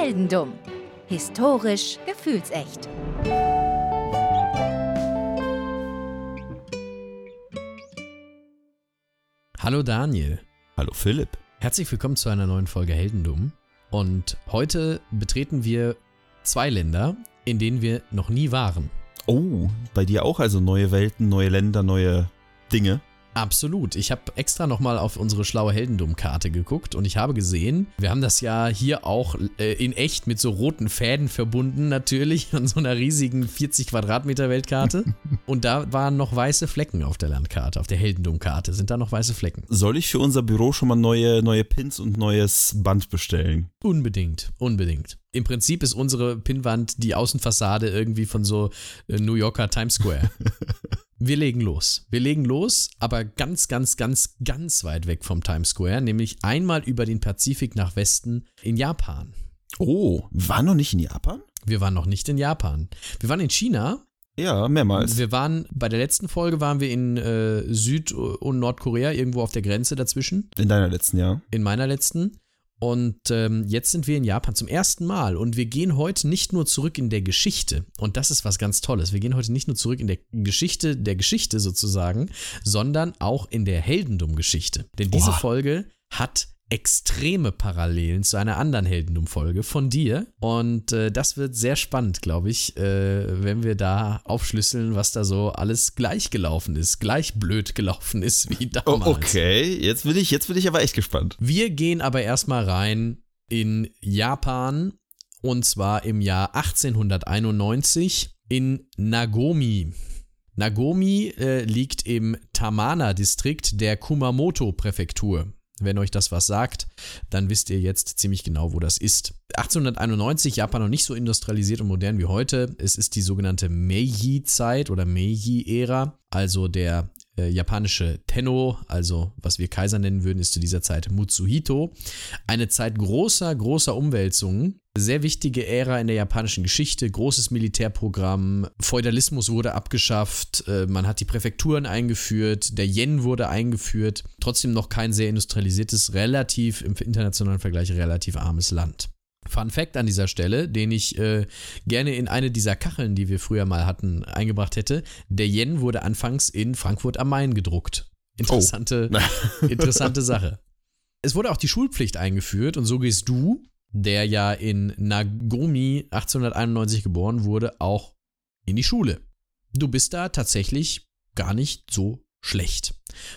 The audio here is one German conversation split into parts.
Heldendumm. Historisch gefühlsecht. Hallo Daniel. Hallo Philipp. Herzlich willkommen zu einer neuen Folge Heldendumm. Und heute betreten wir zwei Länder, in denen wir noch nie waren. Oh, bei dir auch also neue Welten, neue Länder, neue Dinge. Absolut. Ich habe extra nochmal auf unsere schlaue Heldendumm-Karte geguckt und ich habe gesehen, wir haben das ja hier auch äh, in echt mit so roten Fäden verbunden, natürlich, an so einer riesigen 40 Quadratmeter Weltkarte. und da waren noch weiße Flecken auf der Landkarte, auf der Heldendumm-Karte sind da noch weiße Flecken. Soll ich für unser Büro schon mal neue, neue Pins und neues Band bestellen? Unbedingt, unbedingt. Im Prinzip ist unsere Pinnwand die Außenfassade irgendwie von so äh, New Yorker Times Square. Wir legen los. Wir legen los, aber ganz, ganz, ganz, ganz weit weg vom Times Square, nämlich einmal über den Pazifik nach Westen in Japan. Oh, wir waren noch nicht in Japan? Wir waren noch nicht in Japan. Wir waren in China. Ja, mehrmals. Wir waren, bei der letzten Folge waren wir in äh, Süd- und Nordkorea, irgendwo auf der Grenze dazwischen. In deiner letzten, ja. In meiner letzten. Und ähm, jetzt sind wir in Japan zum ersten Mal und wir gehen heute nicht nur zurück in der Geschichte. Und das ist was ganz Tolles. Wir gehen heute nicht nur zurück in der Geschichte der Geschichte sozusagen, sondern auch in der Heldendumm-Geschichte. Denn diese Oha. Folge hat extreme Parallelen zu einer anderen Heldendumm-Folge von dir. Und äh, das wird sehr spannend, glaube ich, äh, wenn wir da aufschlüsseln, was da so alles gleich gelaufen ist, gleich blöd gelaufen ist wie Oh, damals. okay, jetzt bin ich, jetzt bin ich aber echt gespannt. Wir gehen aber erstmal rein in Japan und zwar im Jahr 1891 in Nagomi. Nagomi äh, liegt im Tamana-Distrikt der Kumamoto-Präfektur. Wenn euch das was sagt, dann wisst ihr jetzt ziemlich genau, wo das ist. 1891, Japan noch nicht so industrialisiert und modern wie heute. Es ist die sogenannte Meiji-Zeit oder Meiji-Ära, also der äh, japanische Tenno, also was wir Kaiser nennen würden, ist zu dieser Zeit Mutsuhito. Eine Zeit großer, großer Umwälzungen. Sehr wichtige Ära in der japanischen Geschichte, großes Militärprogramm, Feudalismus wurde abgeschafft, äh, man hat die Präfekturen eingeführt, der Yen wurde eingeführt, trotzdem noch kein sehr industrialisiertes, relativ im internationalen Vergleich relativ armes Land. Fun Fact an dieser Stelle, den ich äh, gerne in eine dieser Kacheln, die wir früher mal hatten, eingebracht hätte. Der Yen wurde anfangs in Frankfurt am Main gedruckt. Interessante, interessante Sache. Es wurde auch die Schulpflicht eingeführt und so gehst du, der ja in Nagomi 1891 geboren wurde, auch in die Schule. Du bist da tatsächlich gar nicht so schlecht.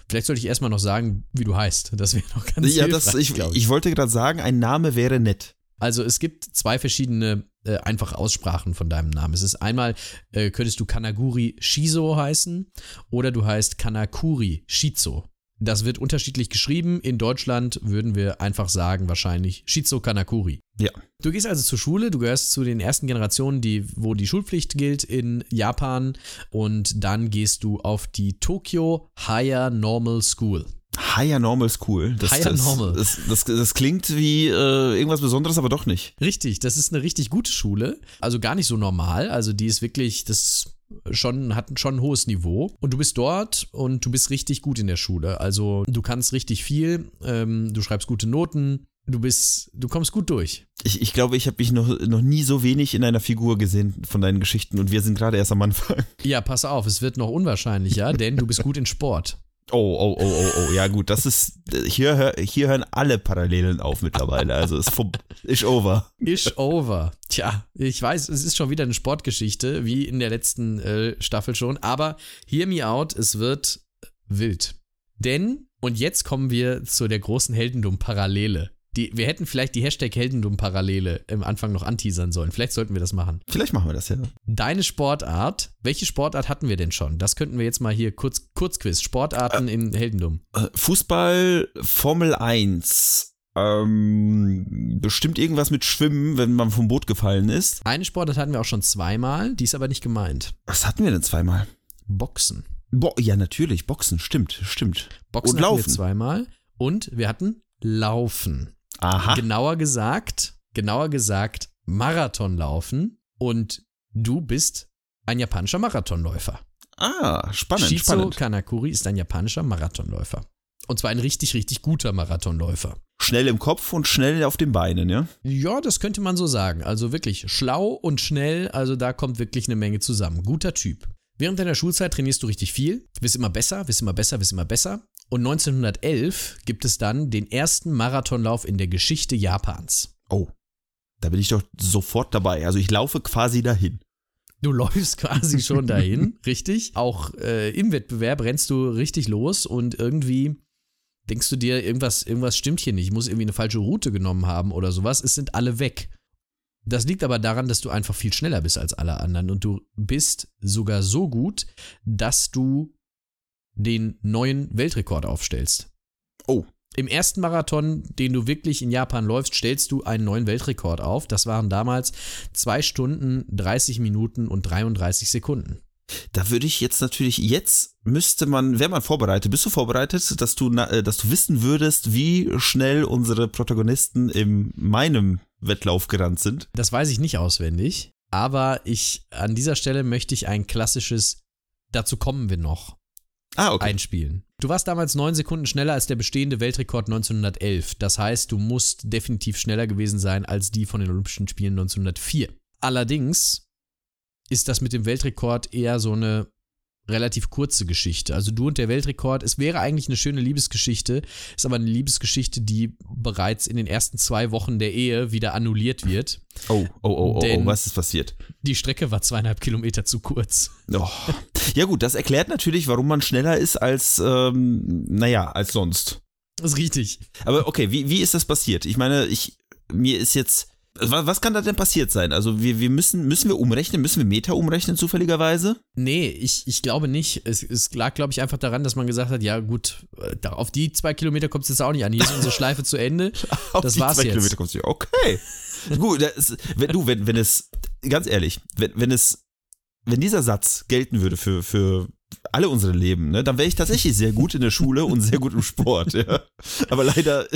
Vielleicht sollte ich erstmal noch sagen, wie du heißt. Das wäre noch ganz Ja, das, hilfreich, ich, glaub ich wollte gerade sagen, ein Name wäre nett. Also es gibt zwei verschiedene äh, einfache Aussprachen von deinem Namen. Es ist einmal, äh, könntest du Kanaguri Shizo heißen oder du heißt Kanakuri Shizo. Das wird unterschiedlich geschrieben. In Deutschland würden wir einfach sagen, wahrscheinlich Shizo Kanakuri. Ja. Du gehst also zur Schule, du gehörst zu den ersten Generationen, die, wo die Schulpflicht gilt in Japan und dann gehst du auf die Tokyo Higher Normal School. Higher Normal School. Das, Higher das, Normal. Das, das, das klingt wie äh, irgendwas Besonderes, aber doch nicht. Richtig, das ist eine richtig gute Schule. Also gar nicht so normal. Also die ist wirklich, das schon, hat schon ein hohes Niveau. Und du bist dort und du bist richtig gut in der Schule. Also du kannst richtig viel, ähm, du schreibst gute Noten, du bist, du kommst gut durch. Ich, ich glaube, ich habe mich noch, noch nie so wenig in einer Figur gesehen von deinen Geschichten und wir sind gerade erst am Anfang. Ja, pass auf, es wird noch unwahrscheinlicher, denn du bist gut in Sport. Oh, oh, oh, oh, oh, ja gut, das ist, hier, hier hören alle Parallelen auf mittlerweile, also ist, ist over. Ish over. Tja, ich weiß, es ist schon wieder eine Sportgeschichte, wie in der letzten äh, Staffel schon, aber hear me out, es wird wild. Denn, und jetzt kommen wir zu der großen Heldendumm-Parallele. Die, wir hätten vielleicht die Hashtag Heldendumm-Parallele im Anfang noch anteasern sollen. Vielleicht sollten wir das machen. Vielleicht machen wir das ja. Deine Sportart, welche Sportart hatten wir denn schon? Das könnten wir jetzt mal hier kurz, Kurzquiz. Sportarten in Heldendumm. Äh, Fußball, Formel 1, ähm, bestimmt irgendwas mit Schwimmen, wenn man vom Boot gefallen ist. Eine Sportart hatten wir auch schon zweimal, die ist aber nicht gemeint. Was hatten wir denn zweimal? Boxen. Bo ja, natürlich, Boxen, stimmt, stimmt. Boxen Und hatten Laufen. wir zweimal. Und wir hatten Laufen. Aha. Genauer gesagt, genauer gesagt, Marathonlaufen. Und du bist ein japanischer Marathonläufer. Ah, spannend, Shizu spannend. Kanakuri ist ein japanischer Marathonläufer. Und zwar ein richtig, richtig guter Marathonläufer. schnell im Kopf und schnell auf den Beinen, ja? Ja, das könnte man so sagen. Also wirklich schlau und schnell, also da kommt wirklich eine Menge zusammen. Guter Typ. Während deiner Schulzeit trainierst du richtig viel, wirst immer besser, wirst immer besser, wirst immer besser. Und 1911 gibt es dann den ersten Marathonlauf in der Geschichte Japans. Oh, da bin ich doch sofort dabei. Also ich laufe quasi dahin. Du läufst quasi schon dahin, richtig? Auch äh, im Wettbewerb rennst du richtig los und irgendwie denkst du dir, irgendwas, irgendwas stimmt hier nicht, ich muss irgendwie eine falsche Route genommen haben oder sowas. Es sind alle weg. Das liegt aber daran, dass du einfach viel schneller bist als alle anderen und du bist sogar so gut, dass du den neuen Weltrekord aufstellst. Oh. Im ersten Marathon, den du wirklich in Japan läufst, stellst du einen neuen Weltrekord auf. Das waren damals 2 Stunden, 30 Minuten und 33 Sekunden. Da würde ich jetzt natürlich, jetzt müsste man, wäre man vorbereitet, bist du vorbereitet, dass du, äh, dass du wissen würdest, wie schnell unsere Protagonisten in meinem Wettlauf gerannt sind? Das weiß ich nicht auswendig, aber ich an dieser Stelle möchte ich ein klassisches Dazu kommen wir noch Ah, okay. einspielen. Du warst damals neun Sekunden schneller als der bestehende Weltrekord 1911. Das heißt, du musst definitiv schneller gewesen sein als die von den Olympischen Spielen 1904. Allerdings ist das mit dem Weltrekord eher so eine relativ kurze Geschichte. Also du und der Weltrekord, es wäre eigentlich eine schöne Liebesgeschichte, ist aber eine Liebesgeschichte, die bereits in den ersten zwei Wochen der Ehe wieder annulliert wird. Oh, oh, oh, oh, Denn- oh, was ist passiert? Die Strecke war zweieinhalb Kilometer zu kurz. Oh. Ja gut, das erklärt natürlich, warum man schneller ist als, ähm, naja, als sonst. Das ist richtig. Aber okay, wie, wie ist das passiert? Ich meine, ich, mir ist jetzt, was, kann da denn passiert sein? Also wir, wir müssen, müssen wir umrechnen, müssen wir Meter umrechnen zufälligerweise? Nee, ich, ich glaube nicht. Es, es lag, glaube ich, einfach daran, dass man gesagt hat, ja gut, äh, da- auf die zwei Kilometer kommt es jetzt auch nicht an. Hier ist unsere Schleife zu Ende. Auf Das die war's zwei jetzt. Kilometer kommst du. Okay. Gut, das wenn du, wenn, wenn es, ganz ehrlich, wenn, wenn es, wenn dieser Satz gelten würde für, für alle unsere Leben, ne, dann wäre ich tatsächlich sehr gut in der Schule und sehr gut im Sport, ja. Aber leider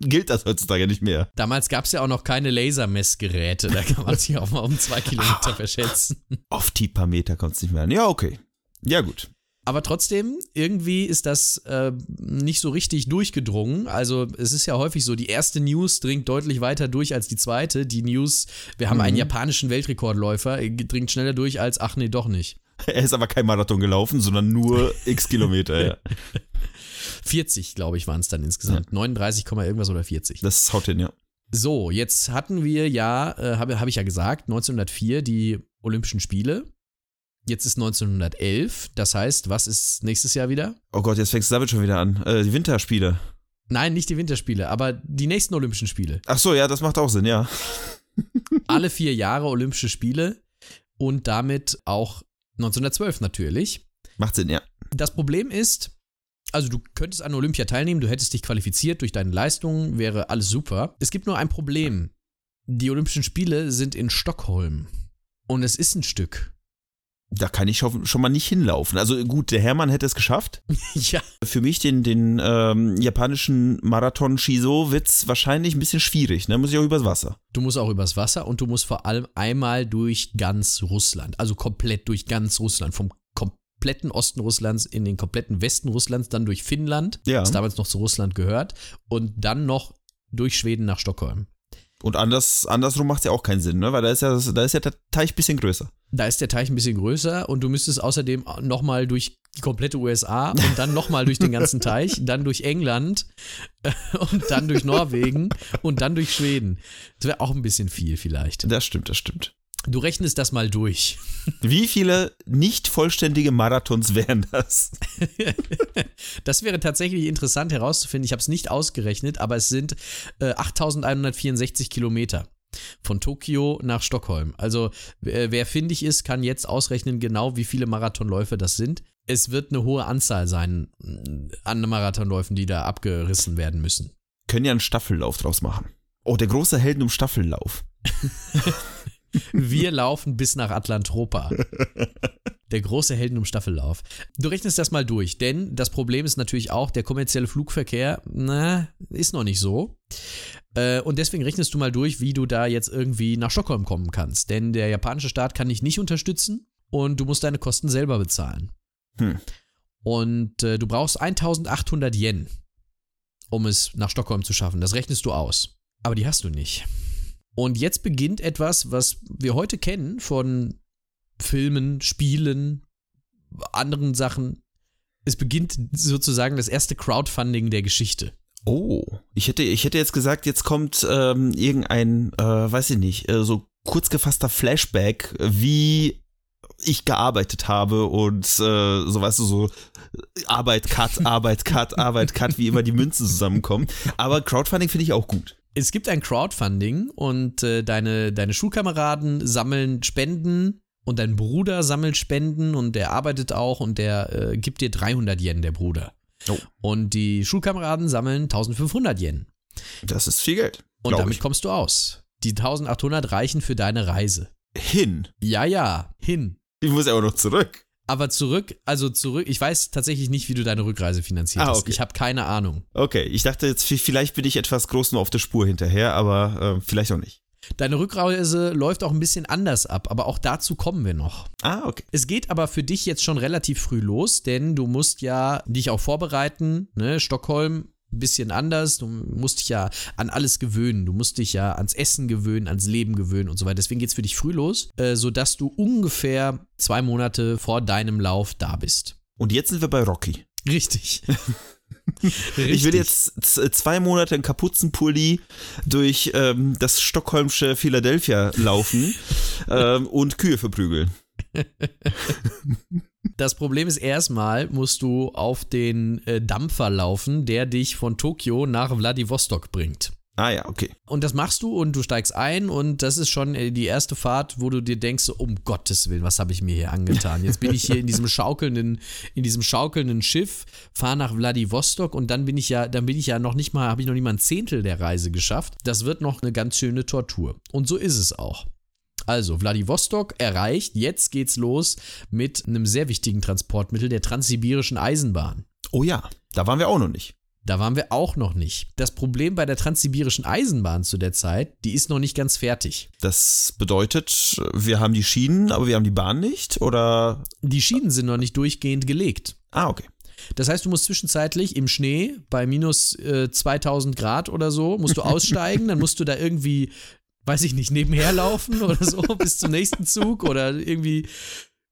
gilt das heutzutage nicht mehr. Damals gab es ja auch noch keine Lasermessgeräte. Da kann man sich auch mal um zwei Kilometer verschätzen. Auf die paar Meter kommt es nicht mehr an. Ja, okay. Ja, gut. Aber trotzdem, irgendwie ist das äh, nicht so richtig durchgedrungen. Also es ist ja häufig so, die erste News dringt deutlich weiter durch als die zweite. Die News, wir haben einen japanischen Weltrekordläufer, äh, dringt schneller durch als, ach nee, doch nicht. Er ist aber kein Marathon gelaufen, sondern nur x Kilometer, ja. 40, glaube ich, waren es dann insgesamt. 39, Komma irgendwas oder 40. Das haut hin, ja. So, jetzt hatten wir ja, äh, habe hab ich ja gesagt, 1904 die Olympischen Spiele. Jetzt ist 1911. Das heißt, was ist nächstes Jahr wieder? Oh Gott, jetzt fängst du damit schon wieder an. Äh, die Winterspiele. Nein, nicht die Winterspiele, aber die nächsten Olympischen Spiele. Ach so, ja, das macht auch Sinn, ja. Alle vier Jahre Olympische Spiele und damit auch 1912 natürlich. Macht Sinn, ja. Das Problem ist, also du könntest an Olympia teilnehmen, du hättest dich qualifiziert durch deine Leistungen, wäre alles super. Es gibt nur ein Problem. Die Olympischen Spiele sind in Stockholm. Und es ist ein Stück. Da kann ich schon mal nicht hinlaufen. Also gut, der Hermann hätte es geschafft. ja. Für mich den, den ähm, japanischen Marathon Shiso wird's wahrscheinlich ein bisschen schwierig, ne? Muss ich auch übers Wasser. Du musst auch übers Wasser und du musst vor allem einmal durch ganz Russland. Also komplett durch ganz Russland. Vom kompletten Osten Russlands in den kompletten Westen Russlands, dann durch Finnland, Ja. das damals noch zu Russland gehört, und dann noch durch Schweden nach Stockholm. Und anders, andersrum macht's ja auch keinen Sinn, ne? Weil da ist ja, da ist ja der Teich ein bisschen größer. Da ist der Teich ein bisschen größer und du müsstest außerdem nochmal durch die komplette USA und dann nochmal durch den ganzen Teich, dann durch England äh, und dann durch Norwegen und dann durch Schweden. Das wäre auch ein bisschen viel vielleicht. Das stimmt, das stimmt. Du rechnest das mal durch. Wie viele nicht vollständige Marathons wären das? Das wäre tatsächlich interessant herauszufinden. Ich habe es nicht ausgerechnet, aber es sind äh, 8164 Kilometer von Tokio nach Stockholm. Also äh, wer findig ist, kann jetzt ausrechnen genau, wie viele Marathonläufe das sind. Es wird eine hohe Anzahl sein mh, an Marathonläufen, die da abgerissen werden müssen. Können ja einen Staffellauf draus machen. Oh, der große Helden um Staffellauf. Wir laufen bis nach Atlantropa. Der große Helden um Staffellauf. Du rechnest das mal durch, denn das Problem ist natürlich auch, der kommerzielle Flugverkehr, na, ist noch nicht so. Äh, Und deswegen rechnest du mal durch, wie du da jetzt irgendwie nach Stockholm kommen kannst. Denn der japanische Staat kann dich nicht unterstützen und du musst deine Kosten selber bezahlen. Hm. Und äh, du brauchst 1800 Yen, um es nach Stockholm zu schaffen. Das rechnest du aus. Aber die hast du nicht. Und jetzt beginnt etwas, was wir heute kennen von Filmen, Spielen, anderen Sachen. Es beginnt sozusagen das erste Crowdfunding der Geschichte. Oh, ich hätte, ich hätte jetzt gesagt, jetzt kommt ähm, irgendein, äh, weiß ich nicht, äh, so kurz gefasster Flashback, wie ich gearbeitet habe und äh, so weißt du so Arbeit Cut, Arbeit Cut, Arbeit Cut, wie immer die Münzen zusammenkommen. Aber Crowdfunding finde ich auch gut. Es gibt ein Crowdfunding und äh, deine, deine Schulkameraden sammeln Spenden und dein Bruder sammelt Spenden und der arbeitet auch und der äh, gibt dir 300 Yen, der Bruder. Oh. Und die Schulkameraden sammeln 1500 Yen. Das ist viel Geld. Und damit ich. kommst du aus. Die 1800 reichen für deine Reise. hin. Ja, ja, hin. Ich muss aber noch zurück. Aber zurück, also zurück, ich weiß tatsächlich nicht, wie du deine Rückreise finanziert Ah, hast. okay. Ich habe keine Ahnung. Okay, ich dachte jetzt, vielleicht bin ich etwas groß nur auf der Spur hinterher, aber äh, vielleicht auch nicht. Deine Rückreise läuft auch ein bisschen anders ab, aber auch dazu kommen wir noch. Ah, okay. Es geht aber für dich jetzt schon relativ früh los, denn du musst ja dich auch vorbereiten. Ne? Stockholm, bisschen anders. Du musst dich ja an alles gewöhnen. Du musst dich ja ans Essen gewöhnen, ans Leben gewöhnen und so weiter. Deswegen geht es für dich früh los, äh, sodass du ungefähr zwei Monate vor deinem Lauf da bist. Und jetzt sind wir bei Rocky. Richtig. Ich will jetzt zwei Monate in Kapuzenpulli durch ähm, das stockholmsche Philadelphia laufen ähm, und Kühe verprügeln. Das Problem ist, erstmal musst du auf den äh, Dampfer laufen, der dich von Tokio nach Vladivostok bringt. Ah ja, okay. Und das machst du und du steigst ein und das ist schon äh, die erste Fahrt, wo du dir denkst, so, um Gottes Willen, was habe ich mir hier angetan? Jetzt bin ich hier in diesem schaukelnden, in diesem schaukelnden Schiff, fahre nach Vladivostok und dann bin ich ja, dann bin ich ja noch nicht mal, habe ich noch nicht mal ein Zehntel der Reise geschafft. Das wird noch eine ganz schöne Tortur. Und so ist es auch. Also, Vladivostok erreicht, jetzt geht's los mit einem sehr wichtigen Transportmittel, der transsibirischen Eisenbahn. Oh ja, da waren wir auch noch nicht. Da waren wir auch noch nicht. Das Problem bei der transsibirischen Eisenbahn zu der Zeit, die ist noch nicht ganz fertig. Das bedeutet, wir haben die Schienen, aber wir haben die Bahn nicht? Oder. Die Schienen sind noch nicht durchgehend gelegt. Ah, okay. Das heißt, du musst zwischenzeitlich im Schnee bei minus äh, 2000 Grad oder so, musst du aussteigen, dann musst du da irgendwie, weiß ich nicht, nebenher laufen oder so bis zum nächsten Zug oder irgendwie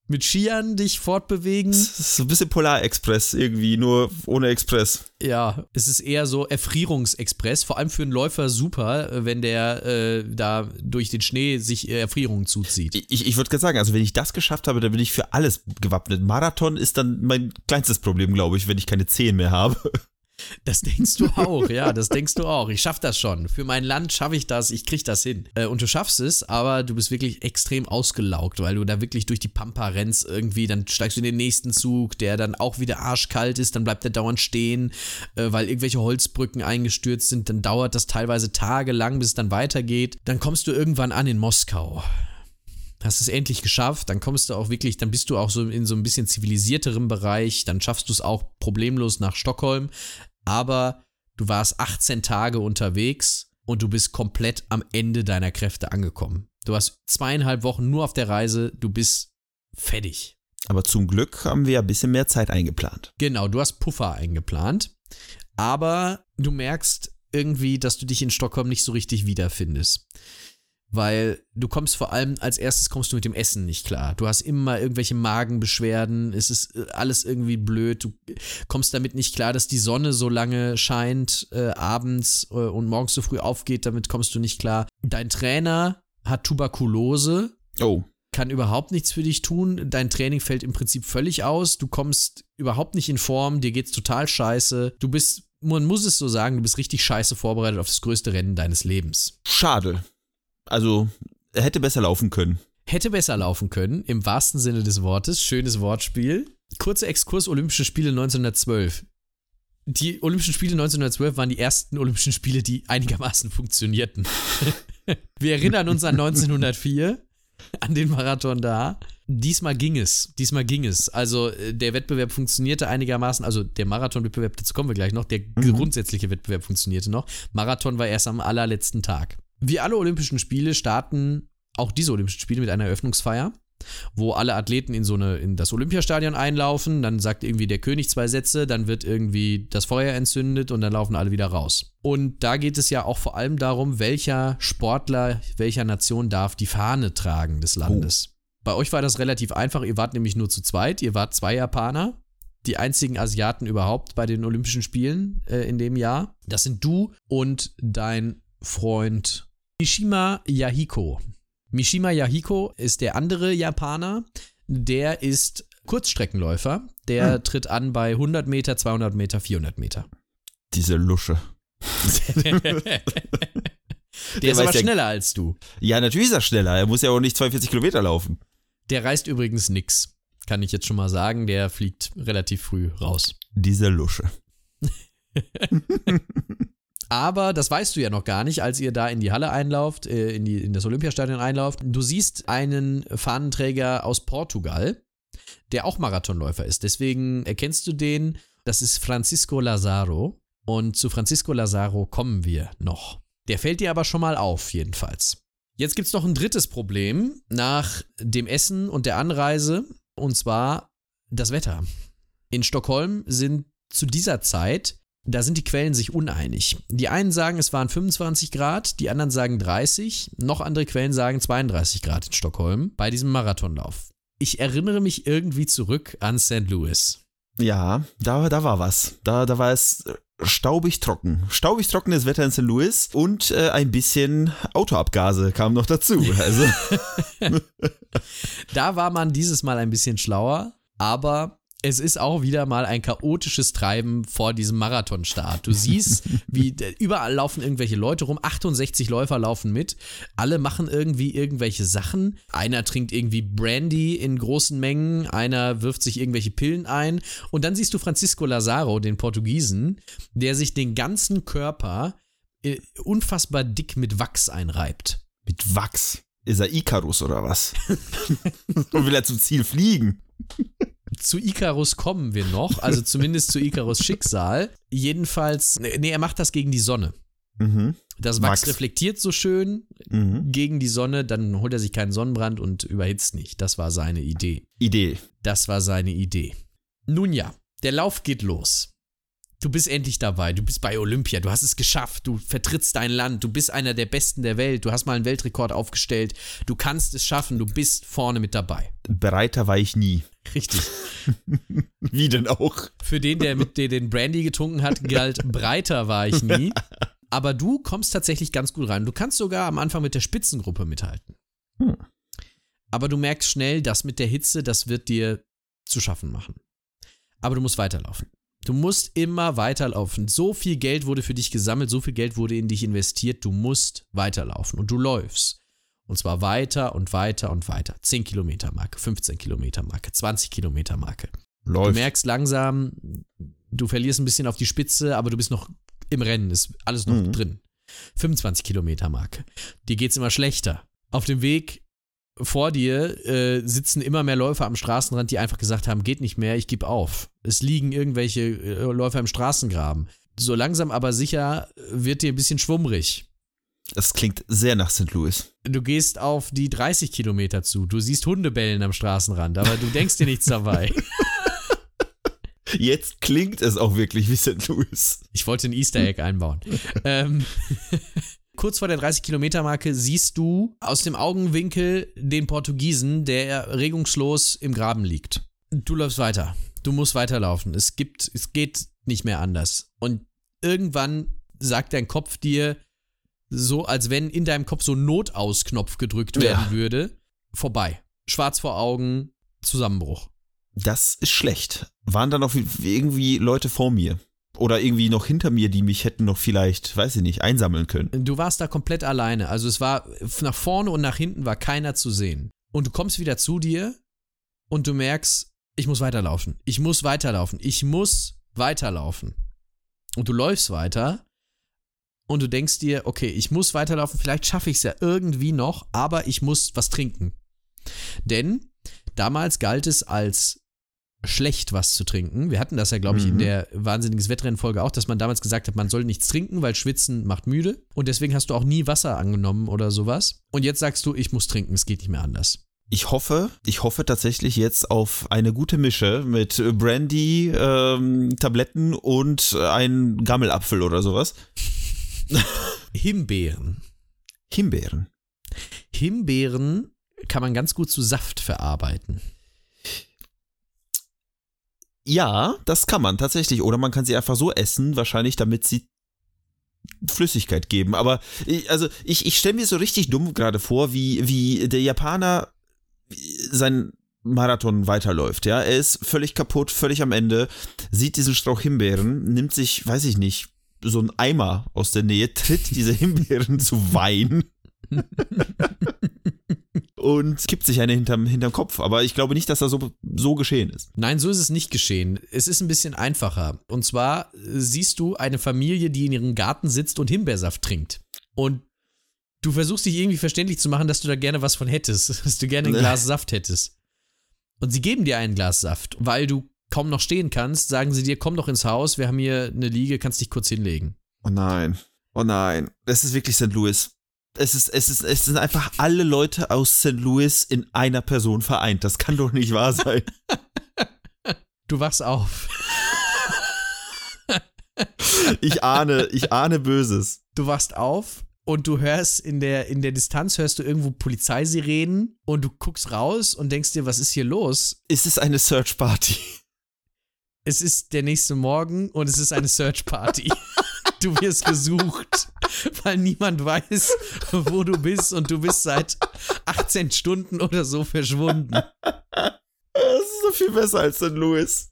mit Skiern dich fortbewegen. Das ist so ein bisschen Polarexpress irgendwie, nur ohne Express. Ja, es ist eher so Erfrierungsexpress, vor allem für einen Läufer super, wenn der äh, da durch den Schnee sich äh, Erfrierung zuzieht. Ich, ich würde gerade sagen, also wenn ich das geschafft habe, dann bin ich für alles gewappnet. Marathon ist dann mein kleinstes Problem, glaube ich, wenn ich keine Zehen mehr habe. Das denkst du auch, ja, das denkst du auch. Ich schaff das schon. Für mein Land schaffe ich das, ich krieg das hin. Äh, und du schaffst es, aber du bist wirklich extrem ausgelaugt, weil du da wirklich durch die Pampa rennst irgendwie, dann steigst du in den nächsten Zug, der dann auch wieder arschkalt ist, dann bleibt der dauernd stehen, äh, weil irgendwelche Holzbrücken eingestürzt sind, dann dauert das teilweise tagelang, bis es dann weitergeht. Dann kommst du irgendwann an in Moskau hast es endlich geschafft, dann kommst du auch wirklich, dann bist du auch so in so ein bisschen zivilisierterem Bereich, dann schaffst du es auch problemlos nach Stockholm, aber du warst 18 Tage unterwegs und du bist komplett am Ende deiner Kräfte angekommen. Du hast zweieinhalb Wochen nur auf der Reise, du bist fertig. Aber zum Glück haben wir ja ein bisschen mehr Zeit eingeplant. Genau, du hast Puffer eingeplant, aber du merkst irgendwie, dass du dich in Stockholm nicht so richtig wiederfindest. Weil du kommst vor allem, als erstes kommst du mit dem Essen nicht klar. Du hast immer irgendwelche Magenbeschwerden, es ist äh, alles irgendwie blöd. Du kommst damit nicht klar, dass die Sonne so lange scheint, äh, abends äh, und morgens so früh aufgeht, damit kommst du nicht klar. Dein Trainer hat Tuberkulose, Oh, kann überhaupt nichts für dich tun. Dein Training fällt im Prinzip völlig aus. Du kommst überhaupt nicht in Form. Dir geht's total scheiße. Du bist, man muss es so sagen, du bist richtig scheiße vorbereitet auf das größte Rennen deines Lebens. schade. Also, er hätte besser laufen können. Hätte besser laufen können, im wahrsten Sinne des Wortes. Schönes Wortspiel. Kurzer Exkurs Olympische Spiele 1912. Die Olympischen Spiele 1912 waren die ersten Olympischen Spiele, die einigermaßen funktionierten. Wir erinnern uns an 1904, an den Marathon da. Diesmal ging es, diesmal ging es. Also äh, der Wettbewerb funktionierte einigermaßen, also der Marathonwettbewerb, dazu kommen wir gleich noch, der grundsätzliche Wettbewerb funktionierte noch. Marathon war erst am allerletzten Tag. Wie alle Olympischen Spiele starten auch diese Olympischen Spiele mit einer Eröffnungsfeier. wo alle Athleten in so eine, in das Olympiastadion einlaufen, dann sagt irgendwie der König zwei Sätze, dann wird irgendwie das Feuer entzündet und dann laufen alle wieder raus. Und da geht es ja auch vor allem darum, welcher Sportler, welcher Nation darf die Fahne tragen des Landes. Oh. Bei euch war das relativ einfach, ihr wart nämlich nur zu zweit, ihr wart zwei Japaner, die einzigen Asiaten überhaupt bei den Olympischen Spielen äh, in dem Jahr. Das sind du und dein Freund Mishima Yahiko. Mishima Yahiko ist der andere Japaner. Der ist Kurzstreckenläufer. Der hm. tritt an bei 100 Meter, 200 Meter, 400 Meter. Diese Lusche. der, der ist aber schneller als du. Ja, natürlich ist er schneller. Er muss ja auch nicht 42 Kilometer laufen. Der reißt übrigens nix. Kann ich jetzt schon mal sagen. Der fliegt relativ früh raus. Diese Lusche. Aber das weißt du ja noch gar nicht, als ihr da in die Halle einlauft, äh, in, die, in das Olympiastadion einlauft. Du siehst einen Fahnenträger aus Portugal, der auch Marathonläufer ist. Deswegen erkennst du den. Das ist Francisco Lazaro. Und zu Francisco Lazaro kommen wir noch. Der fällt dir aber schon mal auf, jedenfalls. Jetzt gibt es noch ein drittes Problem nach dem Essen und der Anreise, und zwar das Wetter. In Stockholm sind zu dieser Zeit da sind die Quellen sich uneinig. Die einen sagen, es waren 25 Grad, die anderen sagen 30, noch andere Quellen sagen 32 Grad in Stockholm bei diesem Marathonlauf. Ich erinnere mich irgendwie zurück an St. Louis. Ja, da, da war was. Da, da war es staubig trocken. Staubig trockenes Wetter in St. Louis und äh, ein bisschen Autoabgase kam noch dazu. Also. da war man dieses Mal ein bisschen schlauer, aber es ist auch wieder mal ein chaotisches Treiben vor diesem Marathonstart. Du siehst, wie überall laufen irgendwelche Leute rum, 68 Läufer laufen mit, alle machen irgendwie irgendwelche Sachen. Einer trinkt irgendwie Brandy in großen Mengen, einer wirft sich irgendwelche Pillen ein und dann siehst du Francisco Lazaro, den Portugiesen, der sich den ganzen Körper äh, unfassbar dick mit Wachs einreibt. Mit Wachs? Ist er Icarus oder was? und will er zum Ziel fliegen? Zu Icarus kommen wir noch, also zumindest zu Icarus Schicksal. Jedenfalls, nee, er macht das gegen die Sonne. Mhm. Das Wachs Max. reflektiert so schön mhm. gegen die Sonne, dann holt er sich keinen Sonnenbrand und überhitzt nicht. Das war seine Idee. Idee. Das war seine Idee. Nun ja, der Lauf geht los. Du bist endlich dabei, du bist bei Olympia, du hast es geschafft, du vertrittst dein Land, du bist einer der Besten der Welt, du hast mal einen Weltrekord aufgestellt, du kannst es schaffen, du bist vorne mit dabei. Bereiter war ich nie. Richtig. Wie denn auch? Für den, der mit dir den Brandy getrunken hat, galt breiter war ich nie. Aber du kommst tatsächlich ganz gut rein. Du kannst sogar am Anfang mit der Spitzengruppe mithalten. Hm. Aber du merkst schnell, dass mit der Hitze, das wird dir zu schaffen machen. Aber du musst weiterlaufen. Du musst immer weiterlaufen. So viel Geld wurde für dich gesammelt, so viel Geld wurde in dich investiert. Du musst weiterlaufen und du läufst. Und zwar weiter und weiter und weiter. 10 Kilometer Marke, 15 Kilometer Marke, 20 Kilometer Marke. Läuft. Du merkst langsam, du verlierst ein bisschen auf die Spitze, aber du bist noch im Rennen, ist alles noch mhm. drin. 25 Kilometer Marke. Dir geht's immer schlechter. Auf dem Weg vor dir äh, sitzen immer mehr Läufer am Straßenrand, die einfach gesagt haben, geht nicht mehr, ich gebe auf. Es liegen irgendwelche äh, Läufer im Straßengraben. So langsam aber sicher wird dir ein bisschen schwummrig. Das klingt sehr nach St. Louis. Du gehst auf die 30 Kilometer zu. Du siehst Hundebellen am Straßenrand, aber du denkst dir nichts dabei. Jetzt klingt es auch wirklich wie St. Louis. Ich wollte ein Easter Egg einbauen. ähm, kurz vor der 30-Kilometer-Marke siehst du aus dem Augenwinkel den Portugiesen, der regungslos im Graben liegt. Du läufst weiter. Du musst weiterlaufen. Es gibt, es geht nicht mehr anders. Und irgendwann sagt dein Kopf dir, so als wenn in deinem Kopf so ein Notausknopf gedrückt werden ja. würde, vorbei. Schwarz vor Augen, Zusammenbruch. Das ist schlecht. Waren da noch irgendwie Leute vor mir? Oder irgendwie noch hinter mir, die mich hätten noch vielleicht, weiß ich nicht, einsammeln können. Du warst da komplett alleine. Also es war nach vorne und nach hinten war keiner zu sehen. Und du kommst wieder zu dir und du merkst, ich muss weiterlaufen. Ich muss weiterlaufen. Ich muss weiterlaufen. Und du läufst weiter und du denkst dir, okay, ich muss weiterlaufen, vielleicht schaffe ich es ja irgendwie noch, aber ich muss was trinken. Denn damals galt es als schlecht, was zu trinken. Wir hatten das ja, glaube ich, mhm. in der wahnsinniges Wettrennen-Folge auch, dass man damals gesagt hat, man soll nichts trinken, weil Schwitzen macht müde. Und deswegen hast du auch nie Wasser angenommen oder sowas. Und jetzt sagst du, ich muss trinken, es geht nicht mehr anders. Ich hoffe, ich hoffe tatsächlich jetzt auf eine gute Mische mit Brandy, ähm, Tabletten und ein Gammelapfel oder sowas. Himbeeren. Himbeeren. Himbeeren kann man ganz gut zu Saft verarbeiten. Ja, das kann man tatsächlich. Oder man kann sie einfach so essen, wahrscheinlich damit sie Flüssigkeit geben. Aber ich, also ich, ich stelle mir so richtig dumm gerade vor, wie, wie der Japaner sein Marathon weiterläuft. Ja, er ist völlig kaputt, völlig am Ende, sieht diesen Strauch Himbeeren, nimmt sich, weiß ich nicht, so einen Eimer aus der Nähe, tritt diese Himbeeren zu Wein und kippt sich eine hinterm, hinterm Kopf. Aber ich glaube nicht, dass das so, so geschehen ist. Nein, so ist es nicht geschehen. Es ist ein bisschen einfacher. Und zwar siehst du eine Familie, die in ihrem Garten sitzt und Himbeersaft trinkt. Und du versuchst dich irgendwie verständlich zu machen, dass du da gerne was von hättest, dass du gerne ein Glas Saft hättest. Und sie geben dir ein Glas Saft, weil du kaum noch stehen kannst, sagen sie dir, komm doch ins Haus, wir haben hier eine Liege, kannst dich kurz hinlegen. Oh nein. Oh nein. Das ist wirklich St. Louis. Es ist, es ist, es sind einfach alle Leute aus St. Louis in einer Person vereint. Das kann doch nicht wahr sein. Du wachst auf. Ich ahne, ich ahne Böses. Du wachst auf und du hörst in der, in der Distanz hörst du irgendwo Polizeisirenen und du guckst raus und denkst dir, was ist hier los? Ist es eine Search Party? Es ist der nächste Morgen und es ist eine Search Party. du wirst gesucht, weil niemand weiß, wo du bist und du bist seit 18 Stunden oder so verschwunden. Das ist so viel besser als St. Louis.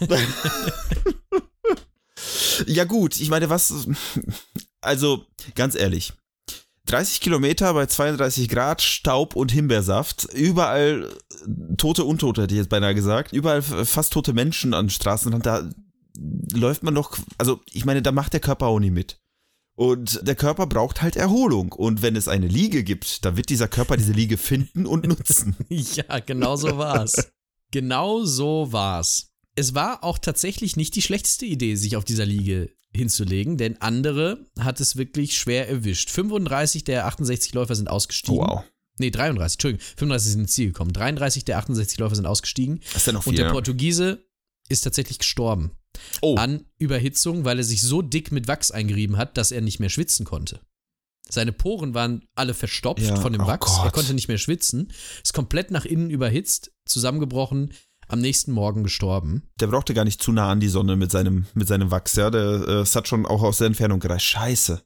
ja gut, ich meine, was, also ganz ehrlich, 30 Kilometer bei 32 Grad, Staub und Himbeersaft, überall tote Untote, hätte ich jetzt beinahe gesagt, überall fast tote Menschen an Straßenrand, da läuft man doch, also ich meine, da macht der Körper auch nie mit. Und der Körper braucht halt Erholung. Und wenn es eine Liege gibt, dann wird dieser Körper diese Liege finden und nutzen. ja, genau so war's. genau so war's. Es war auch tatsächlich nicht die schlechteste Idee, sich auf dieser Liege hinzulegen, denn andere hat es wirklich schwer erwischt. 35 der 68 Läufer sind ausgestiegen. Wow. Nee, 33, Entschuldigung, 35 sind ins Ziel gekommen. 33 der 68 Läufer sind ausgestiegen. Das ist ja noch viel. Und der. Portugiese ist tatsächlich gestorben. Oh, An Überhitzung, weil er sich so dick mit Wachs eingerieben hat, dass er nicht mehr schwitzen konnte. Seine Poren waren alle verstopft Ja, von dem oh Wachs. Er Gott. konnte nicht mehr schwitzen. Ist komplett nach innen überhitzt, zusammengebrochen, am nächsten Morgen gestorben. der brauchte gar nicht zu nah an die Sonne mit seinem, mit seinem Wachs, ja. Der, äh, es hat schon auch aus der Entfernung gereicht. Scheiße.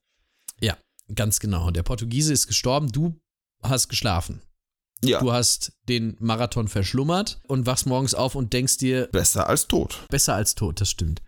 Ja, ganz genau. Der Portugiese ist gestorben. Du hast geschlafen. Ja, Du hast den Marathon verschlummert und wachst morgens auf und denkst dir, besser als tot. besser als tot, das stimmt.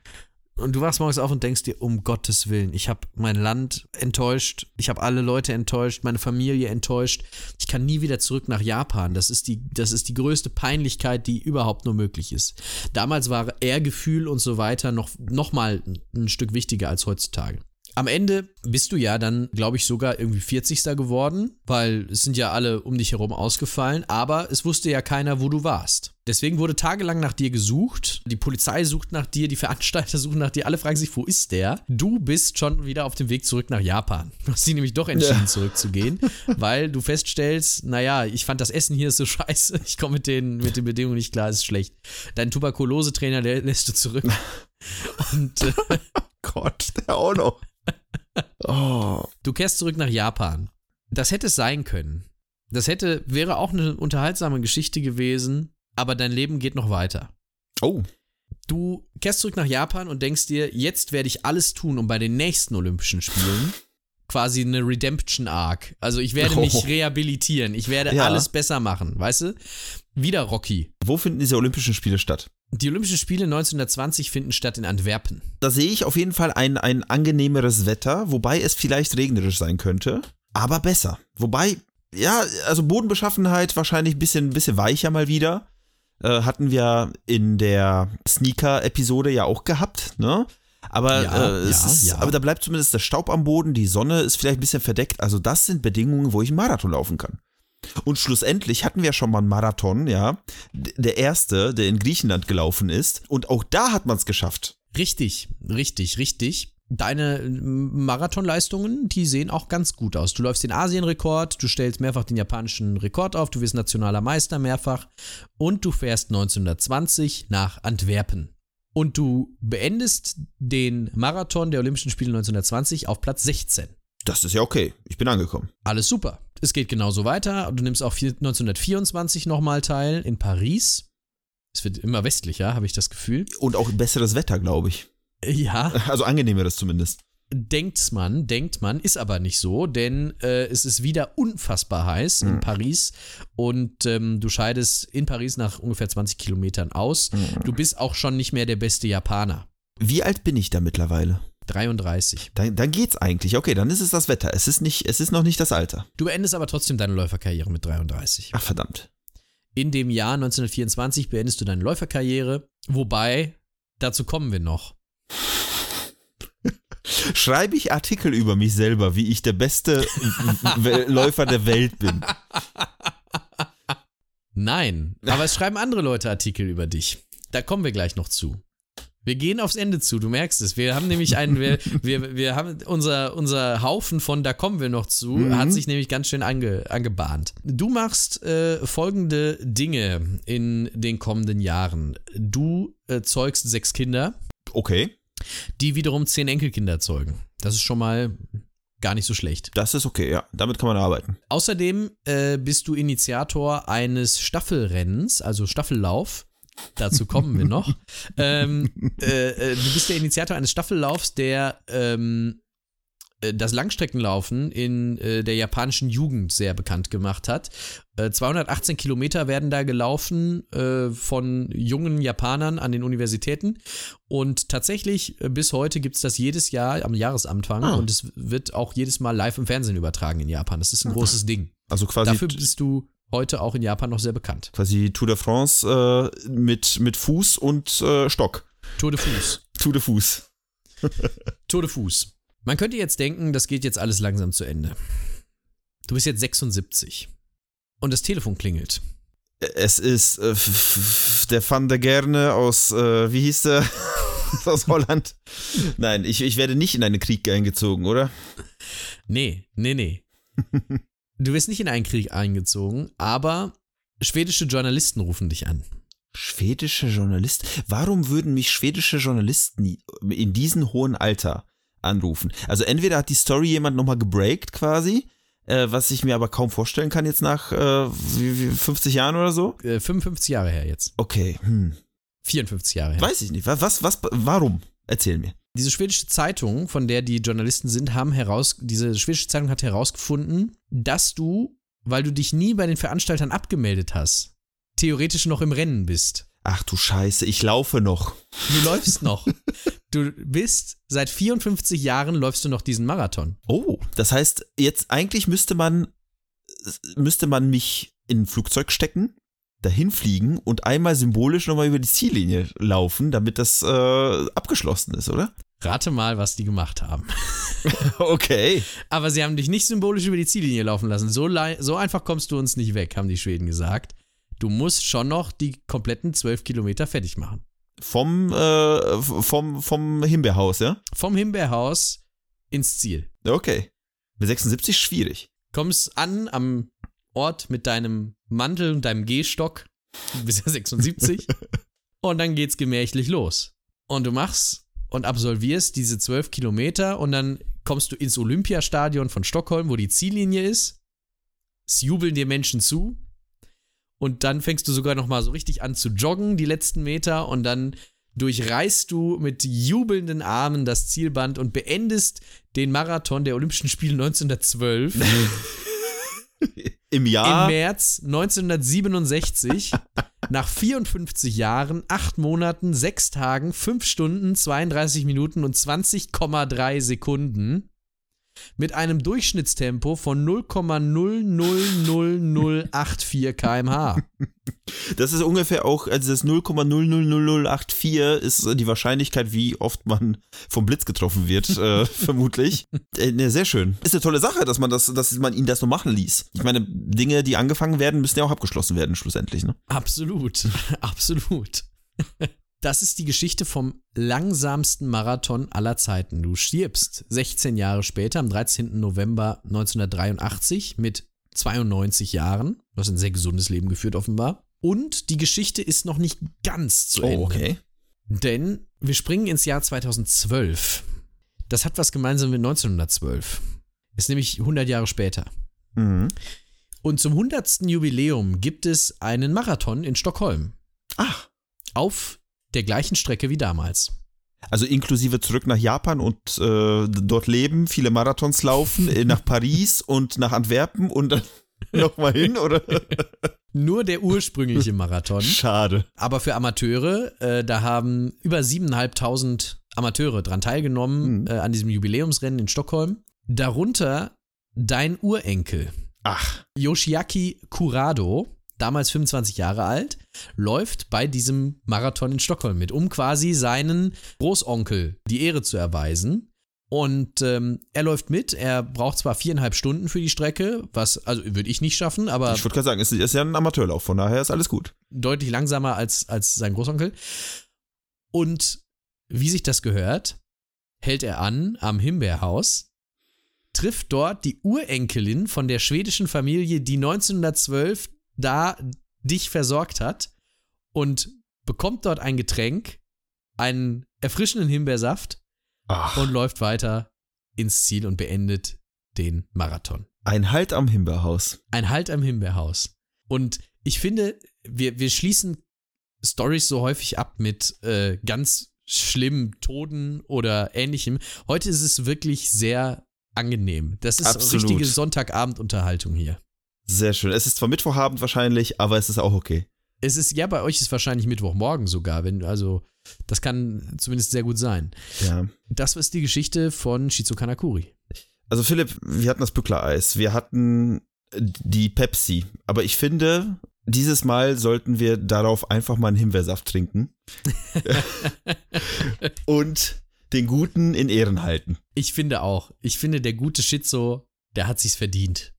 Und du wachst morgens auf und denkst dir, um Gottes Willen, ich habe mein Land enttäuscht, ich habe alle Leute enttäuscht, meine Familie enttäuscht. Ich kann nie wieder zurück nach Japan. Das ist die, das ist die größte Peinlichkeit, die überhaupt nur möglich ist. Damals war Ehrgefühl und so weiter noch, noch mal ein Stück wichtiger als heutzutage. Am Ende bist du ja dann, glaube ich, sogar irgendwie 40. geworden, weil es sind ja alle um dich herum ausgefallen, aber es wusste ja keiner, wo du warst. Deswegen wurde tagelang nach dir gesucht, die Polizei sucht nach dir, die Veranstalter suchen nach dir, alle fragen sich, wo ist der? Du bist schon wieder auf dem Weg zurück nach Japan. Du hast dich nämlich doch entschieden, Ja. zurückzugehen, weil du feststellst, naja, ich fand das Essen hier so scheiße, ich komme mit den, mit den Bedingungen nicht klar, ist schlecht. Dein Tuberkulosetrainer, lässt du zurück. Und äh, Gott, der auch noch. Du kehrst zurück nach Japan. Das hätte es sein können. Das hätte, wäre auch eine unterhaltsame Geschichte gewesen, aber dein Leben geht noch weiter. Oh. Du kehrst zurück nach Japan und denkst dir, jetzt werde ich alles tun, um bei den nächsten Olympischen Spielen quasi eine Redemption Arc. Also ich werde mich Oh. rehabilitieren, ich werde Ja. alles besser machen, weißt du? Wieder Rocky. Wo finden diese Olympischen Spiele statt? Die Olympischen Spiele 1920 finden statt in Antwerpen. Da sehe ich auf jeden Fall ein, ein angenehmeres Wetter, wobei es vielleicht regnerisch sein könnte, aber besser. Wobei, ja, also Bodenbeschaffenheit wahrscheinlich ein bisschen, bisschen weicher mal wieder. Äh, hatten wir in der Sneaker-Episode ja auch gehabt, ne? Aber, Ja, äh, es ja, ist, ja. aber da bleibt zumindest der Staub am Boden, die Sonne ist vielleicht ein bisschen verdeckt. Also das sind Bedingungen, wo ich einen Marathon laufen kann. Und schlussendlich hatten wir schon mal einen Marathon, ja. Der erste, der in Griechenland gelaufen ist. Und auch da hat man es geschafft. Richtig, richtig, richtig. deine Marathonleistungen, die sehen auch ganz gut aus. Du läufst den Asienrekord, du stellst mehrfach den japanischen Rekord auf, du wirst nationaler Meister mehrfach und du fährst 1920 nach Antwerpen. Und du beendest den Marathon der Olympischen Spiele 1920 auf Platz 16. Das ist ja okay. Ich bin angekommen. Alles super. Es geht genauso weiter. Du nimmst auch 1924 nochmal teil in Paris. Es wird immer westlicher, habe ich das Gefühl. Und auch besseres Wetter, glaube ich. Ja. Also angenehmeres zumindest. Denkt man, denkt man, ist aber nicht so, denn äh, es ist wieder unfassbar heiß in Mhm. Paris und ähm, du scheidest in Paris nach ungefähr 20 Kilometern aus. Du bist auch schon nicht mehr der beste Japaner. Wie alt bin ich da mittlerweile? 33. Dann, dann geht's eigentlich. Okay, dann ist es das Wetter. Es ist, nicht, es ist noch nicht das Alter. Du beendest aber trotzdem deine Läuferkarriere mit 33. Ach, verdammt. In dem Jahr 1924 beendest du deine Läuferkarriere, wobei, dazu kommen wir noch. Schreibe ich Artikel über mich selber, wie ich der beste Läufer der Welt bin. Nein, aber es schreiben andere Leute Artikel über dich. Da kommen wir gleich noch zu. Wir gehen aufs Ende zu, du merkst es. Wir haben nämlich einen, wir, wir, wir haben unser, unser Haufen von da kommen wir noch zu, Mhm. hat sich nämlich ganz schön ange, angebahnt. Du machst äh, folgende Dinge in den kommenden Jahren. Du äh, zeugst sechs Kinder, Okay, die wiederum zehn Enkelkinder zeugen. Das ist schon mal gar nicht so schlecht. das ist okay, ja. Damit kann man arbeiten. Außerdem äh, bist du Initiator eines Staffelrennens, also Staffellauf. Dazu kommen wir noch. ähm, äh, äh, du bist der Initiator eines Staffellaufs, der ähm, äh, das Langstreckenlaufen in äh, der japanischen Jugend sehr bekannt gemacht hat. Äh, 218 Kilometer werden da gelaufen äh, von jungen Japanern an den Universitäten. Und tatsächlich, äh, bis heute gibt es das jedes Jahr am Jahresanfang Ah. und es wird auch jedes Mal live im Fernsehen übertragen in Japan. Das ist ein großes Ding. Also quasi, Dafür bist du heute auch in Japan noch sehr bekannt. quasi Tour de France äh, mit, mit Fuß und äh, Stock. Tour de Fuß. Tour de Fuß. Tour de Fuß. Man könnte jetzt denken, das geht jetzt alles langsam zu Ende. Du bist jetzt 76. Und das Telefon klingelt. Es ist äh, der Van der Gerne aus, äh, wie hieß der? aus Holland. Nein, ich, ich werde nicht in einen Krieg eingezogen, oder? Nee, nee, nee. Du wirst nicht in einen Krieg eingezogen, aber schwedische Journalisten rufen dich an. Schwedische Journalisten? Warum würden mich schwedische Journalisten in diesem hohen Alter anrufen? Also entweder hat die Story jemand nochmal gebreakt quasi, äh, was ich mir aber kaum vorstellen kann jetzt nach äh, wie, wie 50 Jahren oder so. Äh, 55 Jahre her jetzt. Okay, hm. 54 Jahre her. weiß ich nicht. Was, was, was, warum? Erzähl mir. Diese schwedische Zeitung, von der die Journalisten sind, haben heraus, diese schwedische Zeitung hat herausgefunden, dass du, weil du dich nie bei den Veranstaltern abgemeldet hast, theoretisch noch im Rennen bist. Ach du Scheiße, ich laufe noch. Du läufst noch. Du bist seit 54 Jahren läufst du noch diesen Marathon. Oh, das heißt, jetzt eigentlich müsste man müsste man mich in ein Flugzeug stecken, dahin fliegen und einmal symbolisch nochmal über die Ziellinie laufen, damit das äh, abgeschlossen ist, oder? Rate mal, was die gemacht haben. Okay. Aber sie haben dich nicht symbolisch über die Ziellinie laufen lassen. So, so einfach kommst du uns nicht weg, haben die Schweden gesagt. Du musst schon noch die kompletten 12 Kilometer fertig machen. Vom, äh, vom, vom Himbeerhaus, ja? Vom Himbeerhaus ins Ziel. Okay. Mit 76 schwierig. Kommst an am Ort mit deinem Mantel und deinem Gehstock. Du bist ja 76. und dann geht's gemächlich los. Und du machst und absolvierst diese 12 Kilometer und dann kommst du ins Olympiastadion von Stockholm, wo die Ziellinie ist. Es jubeln dir Menschen zu. Und dann fängst du sogar noch mal so richtig an zu joggen, die letzten Meter. Und dann durchreißt du mit jubelnden Armen das Zielband und beendest den Marathon der Olympischen Spiele 1912 Im im Jahr. März 1967 nach 54 Jahren, 8 Monaten, 6 Tagen, 5 Stunden, 32 Minuten und 20,3 Sekunden mit einem Durchschnittstempo von 0,000084 km/h. Das ist ungefähr auch, also das 0,000084 ist äh, die Wahrscheinlichkeit, wie oft man vom Blitz getroffen wird, äh, vermutlich. Äh, ne, sehr schön. Ist eine tolle Sache, dass man das, dass man ihn das so machen ließ. Ich meine, Dinge, die angefangen werden, müssen ja auch abgeschlossen werden, schlussendlich, ne? Absolut, absolut. Das ist die Geschichte vom langsamsten Marathon aller Zeiten. Du stirbst 16 Jahre später, am 13. November 1983, mit 92 Jahren. Du hast ein sehr gesundes Leben geführt, offenbar. Und die Geschichte ist noch nicht ganz zu Ende. Oh, okay. Denn wir springen ins Jahr 2012. Das hat was gemeinsam mit 1912. Ist nämlich 100 Jahre später. Mhm. Und zum 100. Jubiläum gibt es einen Marathon in Stockholm. Ach, Auf der gleichen Strecke wie damals. also inklusive zurück nach Japan und äh, dort leben, viele Marathons laufen, äh, nach Paris und nach Antwerpen und dann nochmal hin, oder? Nur der ursprüngliche Marathon. Schade. Aber für Amateure, äh, da haben über 7.500 Amateure dran teilgenommen Mhm. äh, an diesem Jubiläumsrennen in Stockholm. Darunter dein Urenkel, Ach, Yoshiaki Kurado, damals 25 Jahre alt, läuft bei diesem Marathon in Stockholm mit, um quasi seinen Großonkel die Ehre zu erweisen. Und ähm, er läuft mit. Er braucht zwar viereinhalb Stunden für die Strecke, was, also würde ich nicht schaffen, aber ich würde gerade sagen, es ist ja ein Amateurlauf, von daher ist alles gut. deutlich langsamer als, als sein Großonkel. Und wie sich das gehört, hält er an am Himbeerhaus, trifft dort die Urenkelin von der schwedischen Familie, die 1912 da dich versorgt hat und bekommt dort ein Getränk, einen erfrischenden Himbeersaft Ach, und läuft weiter ins Ziel und beendet den Marathon. ein Halt am Himbeerhaus. Ein Halt am Himbeerhaus. Und ich finde, wir, wir schließen Stories so häufig ab mit äh, ganz schlimmen Toten oder ähnlichem. Heute ist es wirklich sehr angenehm. Das ist Absolut. richtige Sonntagabendunterhaltung hier. Sehr schön. Es ist zwar Mittwochabend wahrscheinlich, aber es ist auch okay. Es ist, ja, bei euch ist wahrscheinlich Mittwochmorgen sogar, wenn, also, das kann zumindest sehr gut sein. Ja. Das ist die Geschichte von Shizuka Nakuri. Also Philipp, wir hatten das Bückler-Eis, wir hatten die Pepsi, aber ich finde, dieses Mal sollten wir darauf einfach mal einen Himbeersaft trinken und den Guten in Ehren halten. Ich finde auch. Ich finde, der gute Shizo, der hat sich's verdient.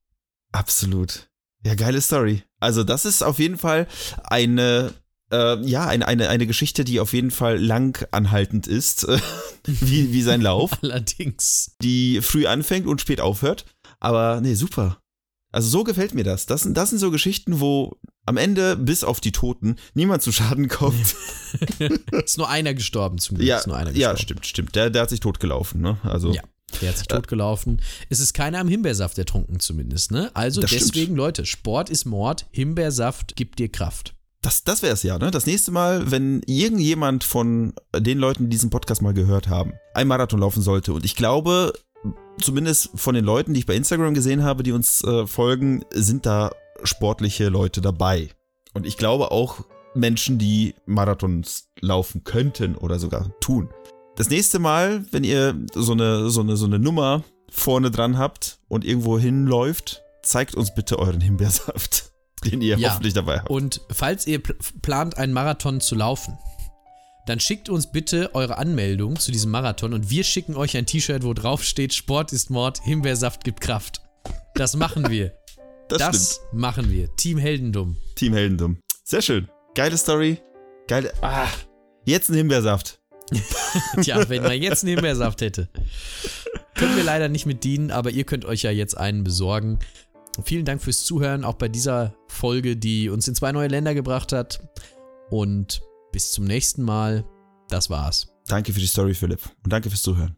Absolut. Ja, geile Story. Also das ist auf jeden Fall eine, äh, ja, eine, eine, eine Geschichte, die auf jeden Fall lang anhaltend ist, wie, wie sein Lauf. Allerdings. die früh anfängt und spät aufhört. Aber nee, super. Also so gefällt mir das. Das sind, das sind so Geschichten, wo am Ende, bis auf die Toten, niemand zu Schaden kommt. Ist nur einer gestorben zum Glück. ja, ist nur einer ja, gestorben. stimmt, stimmt. Der, der hat sich totgelaufen, ne? Also, Ja. Der hat sich totgelaufen. Es ist keiner am Himbeersaft ertrunken zumindest, ne? Also Das stimmt. deswegen, Leute, Sport ist Mord, Himbeersaft gibt dir Kraft. das, das wäre es ja, ne? Das nächste Mal, wenn irgendjemand von den Leuten, die diesen Podcast mal gehört haben, einen Marathon laufen sollte. Und ich glaube, zumindest von den Leuten, die ich bei Instagram gesehen habe, die uns äh, folgen, sind da sportliche Leute dabei. Und ich glaube auch Menschen, die Marathons laufen könnten oder sogar tun. Das nächste Mal, wenn ihr so eine, so eine, so eine Nummer vorne dran habt und irgendwo hinläuft, zeigt uns bitte euren Himbeersaft, den ihr Ja. hoffentlich dabei habt. Und falls ihr pl plant, einen Marathon zu laufen, dann schickt uns bitte eure Anmeldung zu diesem Marathon und wir schicken euch ein T-Shirt, wo drauf steht: Sport ist Mord, Himbeersaft gibt Kraft. Das machen wir. das, das machen wir. Team Heldendum. Team Heldendum. Sehr schön. Geile Story. Geile. Ah, jetzt ein Himbeersaft. Tja, wenn man jetzt Himbeersaft hätte. Können wir leider nicht mit dienen, aber ihr könnt euch ja jetzt einen besorgen. Vielen Dank fürs Zuhören, auch bei dieser Folge, die uns in zwei neue Länder gebracht hat. Und bis zum nächsten Mal. Das war's. Danke für die Story, Philipp. Und danke fürs Zuhören.